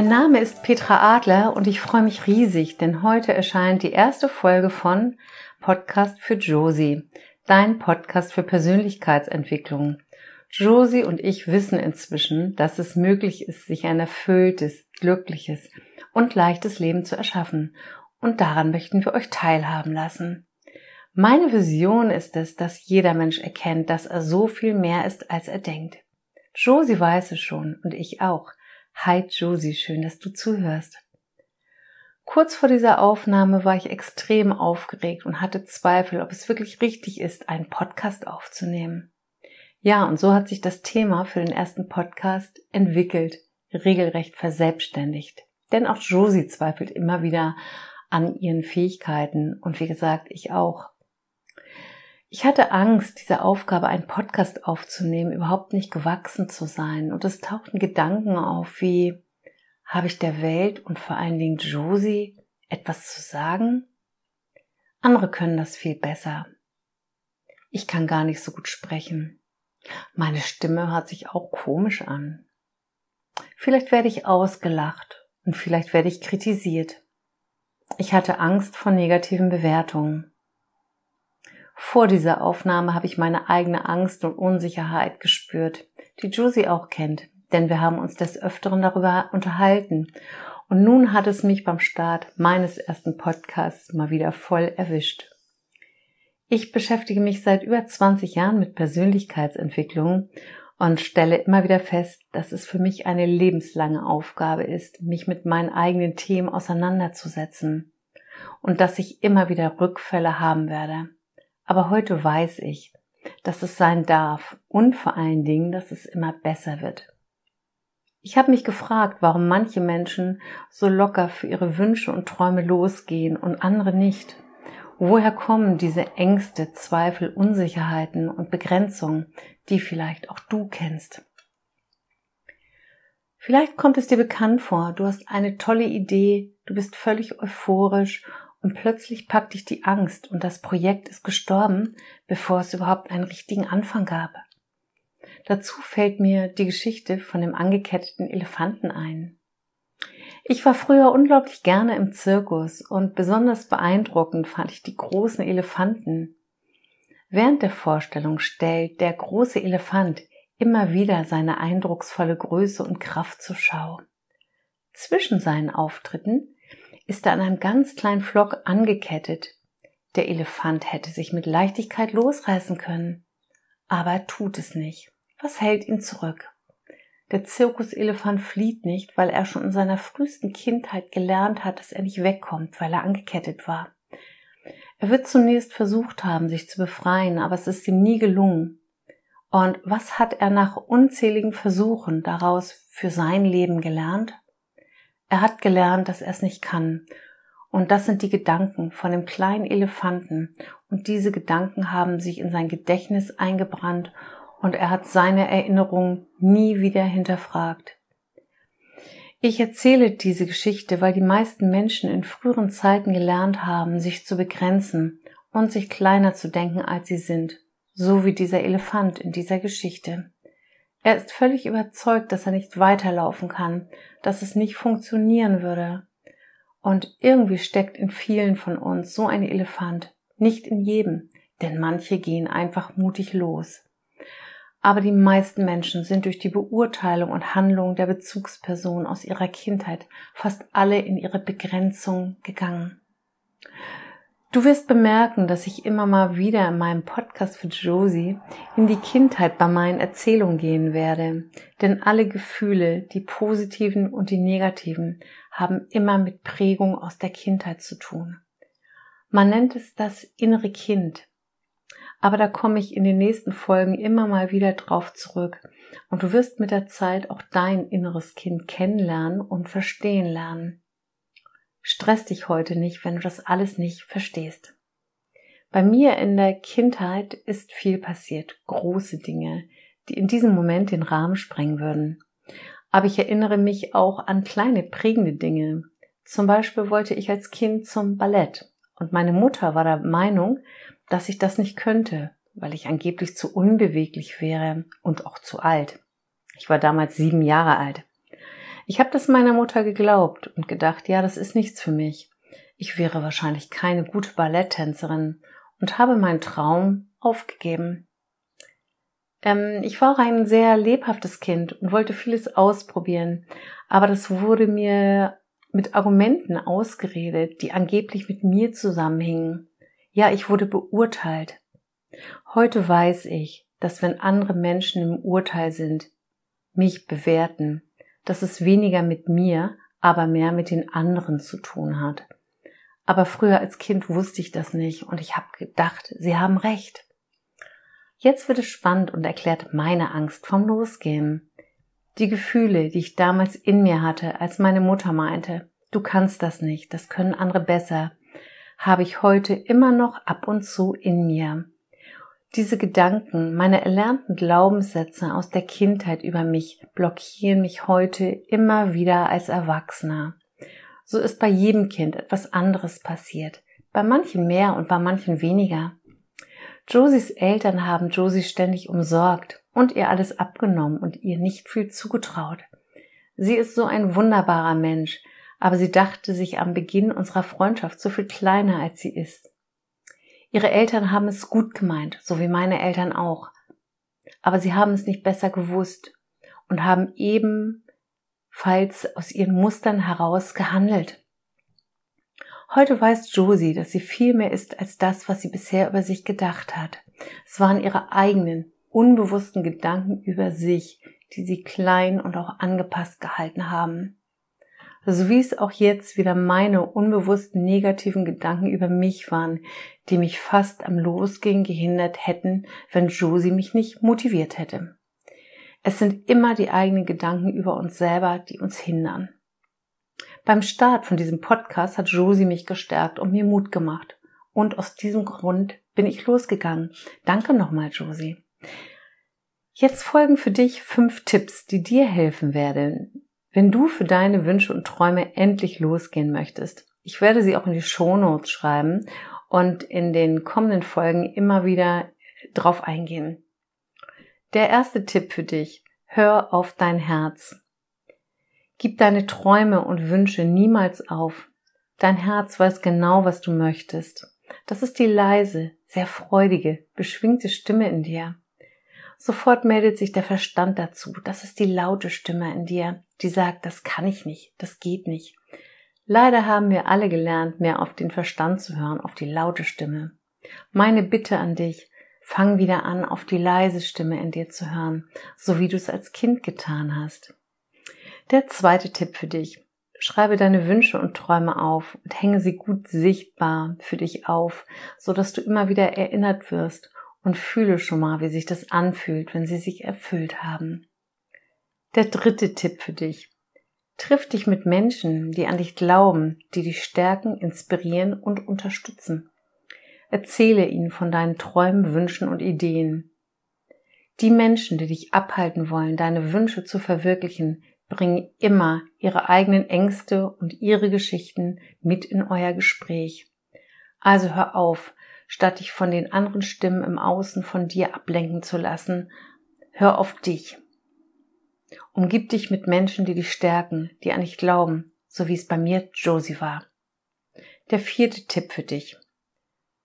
Mein Name ist Petra Adler und ich freue mich riesig, denn heute erscheint die erste Folge von Podcast für Josie, dein Podcast für Persönlichkeitsentwicklung. Josie und ich wissen inzwischen, dass es möglich ist, sich ein erfülltes, glückliches und leichtes Leben zu erschaffen und daran möchten wir euch teilhaben lassen. Meine Vision ist es, dass jeder Mensch erkennt, dass er so viel mehr ist, als er denkt. Josie weiß es schon und ich auch. Hi Josie, schön, dass du zuhörst. Kurz vor dieser Aufnahme war ich extrem aufgeregt und hatte Zweifel, ob es wirklich richtig ist, einen Podcast aufzunehmen. Ja, und so hat sich das Thema für den ersten Podcast entwickelt, regelrecht verselbstständigt. Denn auch Josie zweifelt immer wieder an ihren Fähigkeiten und wie gesagt, ich auch. Ich hatte Angst, dieser Aufgabe, einen Podcast aufzunehmen, überhaupt nicht gewachsen zu sein. Und es tauchten Gedanken auf, wie habe ich der Welt und vor allen Dingen Josie etwas zu sagen? Andere können das viel besser. Ich kann gar nicht so gut sprechen. Meine Stimme hört sich auch komisch an. Vielleicht werde ich ausgelacht und vielleicht werde ich kritisiert. Ich hatte Angst vor negativen Bewertungen. Vor dieser Aufnahme habe ich meine eigene Angst und Unsicherheit gespürt, die Josie auch kennt, denn wir haben uns des Öfteren darüber unterhalten. Und nun hat es mich beim Start meines ersten Podcasts mal wieder voll erwischt. Ich beschäftige mich seit über 20 Jahren mit Persönlichkeitsentwicklung und stelle immer wieder fest, dass es für mich eine lebenslange Aufgabe ist, mich mit meinen eigenen Themen auseinanderzusetzen und dass ich immer wieder Rückfälle haben werde. Aber heute weiß ich, dass es sein darf und vor allen Dingen, dass es immer besser wird. Ich habe mich gefragt, warum manche Menschen so locker für ihre Wünsche und Träume losgehen und andere nicht. Woher kommen diese Ängste, Zweifel, Unsicherheiten und Begrenzungen, die vielleicht auch du kennst? Vielleicht kommt es dir bekannt vor, du hast eine tolle Idee, du bist völlig euphorisch und plötzlich packt dich die Angst und das Projekt ist gestorben, bevor es überhaupt einen richtigen Anfang gab. Dazu fällt mir die Geschichte von dem angeketteten Elefanten ein. Ich war früher unglaublich gerne im Zirkus und besonders beeindruckend fand ich die großen Elefanten. Während der Vorstellung stellt der große Elefant immer wieder seine eindrucksvolle Größe und Kraft zur Schau. Zwischen seinen Auftritten ist er an einem ganz kleinen Flock angekettet. Der Elefant hätte sich mit Leichtigkeit losreißen können. Aber er tut es nicht. Was hält ihn zurück? Der Zirkuselefant flieht nicht, weil er schon in seiner frühesten Kindheit gelernt hat, dass er nicht wegkommt, weil er angekettet war. Er wird zunächst versucht haben, sich zu befreien, aber es ist ihm nie gelungen. Und was hat er nach unzähligen Versuchen daraus für sein Leben gelernt? Er hat gelernt, dass er es nicht kann. Und das sind die Gedanken von dem kleinen Elefanten. Und diese Gedanken haben sich in sein Gedächtnis eingebrannt und er hat seine Erinnerungen nie wieder hinterfragt. Ich erzähle diese Geschichte, weil die meisten Menschen in früheren Zeiten gelernt haben, sich zu begrenzen und sich kleiner zu denken, als sie sind, so wie dieser Elefant in dieser Geschichte. Er ist völlig überzeugt, dass er nicht weiterlaufen kann, dass es nicht funktionieren würde. Und irgendwie steckt in vielen von uns so ein Elefant, nicht in jedem, denn manche gehen einfach mutig los. Aber die meisten Menschen sind durch die Beurteilung und Handlung der Bezugsperson aus ihrer Kindheit fast alle in ihre Begrenzung gegangen. Du wirst bemerken, dass ich immer mal wieder in meinem Podcast für Josie in die Kindheit bei meinen Erzählungen gehen werde. Denn alle Gefühle, die positiven und die negativen, haben immer mit Prägung aus der Kindheit zu tun. Man nennt es das innere Kind. Aber da komme ich in den nächsten Folgen immer mal wieder drauf zurück. Und du wirst mit der Zeit auch dein inneres Kind kennenlernen und verstehen lernen. Stress dich heute nicht, wenn du das alles nicht verstehst. Bei mir in der Kindheit ist viel passiert, große Dinge, die in diesem Moment den Rahmen sprengen würden. Aber ich erinnere mich auch an kleine prägende Dinge. Zum Beispiel wollte ich als Kind zum Ballett und meine Mutter war der Meinung, dass ich das nicht könnte, weil ich angeblich zu unbeweglich wäre und auch zu alt. Ich war damals sieben Jahre alt. Ich habe das meiner Mutter geglaubt und gedacht, ja, das ist nichts für mich. Ich wäre wahrscheinlich keine gute Balletttänzerin und habe meinen Traum aufgegeben. Ähm, ich war auch ein sehr lebhaftes Kind und wollte vieles ausprobieren, aber das wurde mir mit Argumenten ausgeredet, die angeblich mit mir zusammenhingen. Ja, ich wurde beurteilt. Heute weiß ich, dass wenn andere Menschen im Urteil sind, mich bewerten, dass es weniger mit mir, aber mehr mit den anderen zu tun hat. Aber früher als Kind wusste ich das nicht und ich habe gedacht, sie haben recht. Jetzt wird es spannend und erklärt meine Angst vom Losgehen. Die Gefühle, die ich damals in mir hatte, als meine Mutter meinte, du kannst das nicht, das können andere besser, habe ich heute immer noch ab und zu in mir. Diese Gedanken, meine erlernten Glaubenssätze aus der Kindheit über mich blockieren mich heute immer wieder als Erwachsener. So ist bei jedem Kind etwas anderes passiert. Bei manchen mehr und bei manchen weniger. Josies Eltern haben Josie ständig umsorgt und ihr alles abgenommen und ihr nicht viel zugetraut. Sie ist so ein wunderbarer Mensch, aber sie dachte sich am Beginn unserer Freundschaft so viel kleiner als sie ist. Ihre Eltern haben es gut gemeint, so wie meine Eltern auch. Aber sie haben es nicht besser gewusst und haben ebenfalls aus ihren Mustern heraus gehandelt. Heute weiß Josie, dass sie viel mehr ist als das, was sie bisher über sich gedacht hat. Es waren ihre eigenen, unbewussten Gedanken über sich, die sie klein und auch angepasst gehalten haben so wie es auch jetzt wieder meine unbewussten negativen Gedanken über mich waren, die mich fast am Losgehen gehindert hätten, wenn Josie mich nicht motiviert hätte. Es sind immer die eigenen Gedanken über uns selber, die uns hindern. Beim Start von diesem Podcast hat Josie mich gestärkt und mir Mut gemacht. Und aus diesem Grund bin ich losgegangen. Danke nochmal, Josie. Jetzt folgen für dich fünf Tipps, die dir helfen werden, wenn du für deine Wünsche und Träume endlich losgehen möchtest, ich werde sie auch in die Shownotes schreiben und in den kommenden Folgen immer wieder drauf eingehen. Der erste Tipp für dich. Hör auf dein Herz. Gib deine Träume und Wünsche niemals auf. Dein Herz weiß genau, was du möchtest. Das ist die leise, sehr freudige, beschwingte Stimme in dir. Sofort meldet sich der Verstand dazu. Das ist die laute Stimme in dir, die sagt, das kann ich nicht, das geht nicht. Leider haben wir alle gelernt, mehr auf den Verstand zu hören, auf die laute Stimme. Meine Bitte an dich, fang wieder an, auf die leise Stimme in dir zu hören, so wie du es als Kind getan hast. Der zweite Tipp für dich. Schreibe deine Wünsche und Träume auf und hänge sie gut sichtbar für dich auf, so dass du immer wieder erinnert wirst und fühle schon mal, wie sich das anfühlt, wenn sie sich erfüllt haben. Der dritte Tipp für dich. Triff dich mit Menschen, die an dich glauben, die dich stärken, inspirieren und unterstützen. Erzähle ihnen von deinen Träumen, Wünschen und Ideen. Die Menschen, die dich abhalten wollen, deine Wünsche zu verwirklichen, bringen immer ihre eigenen Ängste und ihre Geschichten mit in euer Gespräch. Also hör auf, statt dich von den anderen Stimmen im Außen von dir ablenken zu lassen. Hör auf dich. Umgib dich mit Menschen, die dich stärken, die an dich glauben, so wie es bei mir Josie war. Der vierte Tipp für dich.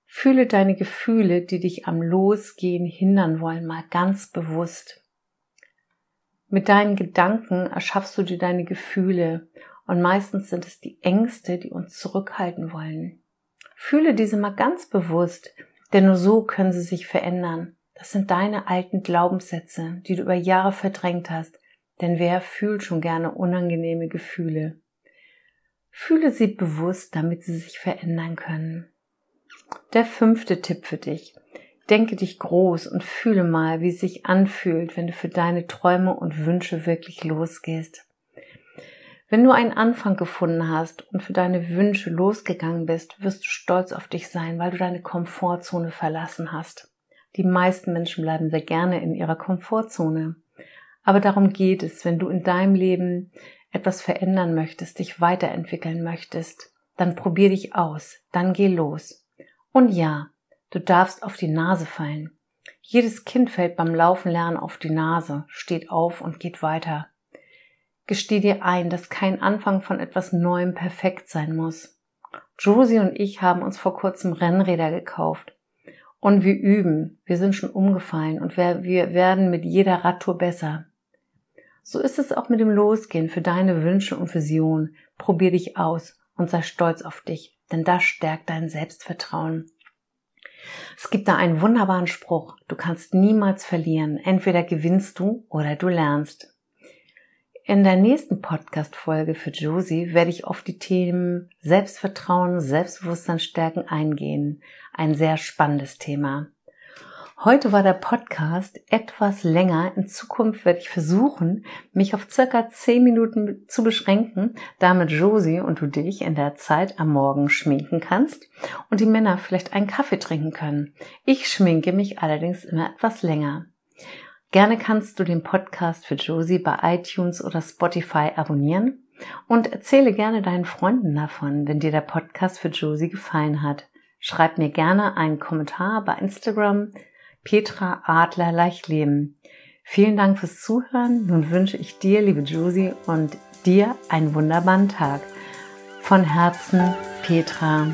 Fühle deine Gefühle, die dich am Losgehen hindern wollen, mal ganz bewusst. Mit deinen Gedanken erschaffst du dir deine Gefühle und meistens sind es die Ängste, die uns zurückhalten wollen. Fühle diese mal ganz bewusst, denn nur so können sie sich verändern. Das sind deine alten Glaubenssätze, die du über Jahre verdrängt hast, denn wer fühlt schon gerne unangenehme Gefühle? Fühle sie bewusst, damit sie sich verändern können. Der fünfte Tipp für dich. Denke dich groß und fühle mal, wie es sich anfühlt, wenn du für deine Träume und Wünsche wirklich losgehst. Wenn du einen Anfang gefunden hast und für deine Wünsche losgegangen bist, wirst du stolz auf dich sein, weil du deine Komfortzone verlassen hast. Die meisten Menschen bleiben sehr gerne in ihrer Komfortzone. Aber darum geht es, wenn du in deinem Leben etwas verändern möchtest, dich weiterentwickeln möchtest, dann probier dich aus, dann geh los. Und ja, du darfst auf die Nase fallen. Jedes Kind fällt beim Laufen lernen auf die Nase, steht auf und geht weiter. Gesteh dir ein, dass kein Anfang von etwas Neuem perfekt sein muss. Josie und ich haben uns vor kurzem Rennräder gekauft. Und wir üben. Wir sind schon umgefallen und wir, wir werden mit jeder Radtour besser. So ist es auch mit dem Losgehen für deine Wünsche und Visionen. Probier dich aus und sei stolz auf dich, denn das stärkt dein Selbstvertrauen. Es gibt da einen wunderbaren Spruch. Du kannst niemals verlieren. Entweder gewinnst du oder du lernst. In der nächsten Podcast-Folge für Josie werde ich auf die Themen Selbstvertrauen, Selbstbewusstsein stärken eingehen. Ein sehr spannendes Thema. Heute war der Podcast etwas länger. In Zukunft werde ich versuchen, mich auf circa zehn Minuten zu beschränken, damit Josie und du dich in der Zeit am Morgen schminken kannst und die Männer vielleicht einen Kaffee trinken können. Ich schminke mich allerdings immer etwas länger. Gerne kannst du den Podcast für Josie bei iTunes oder Spotify abonnieren und erzähle gerne deinen Freunden davon, wenn dir der Podcast für Josie gefallen hat. Schreib mir gerne einen Kommentar bei Instagram Petra Adler Leichleben. Vielen Dank fürs Zuhören. Nun wünsche ich dir, liebe Josie, und dir einen wunderbaren Tag. Von Herzen, Petra.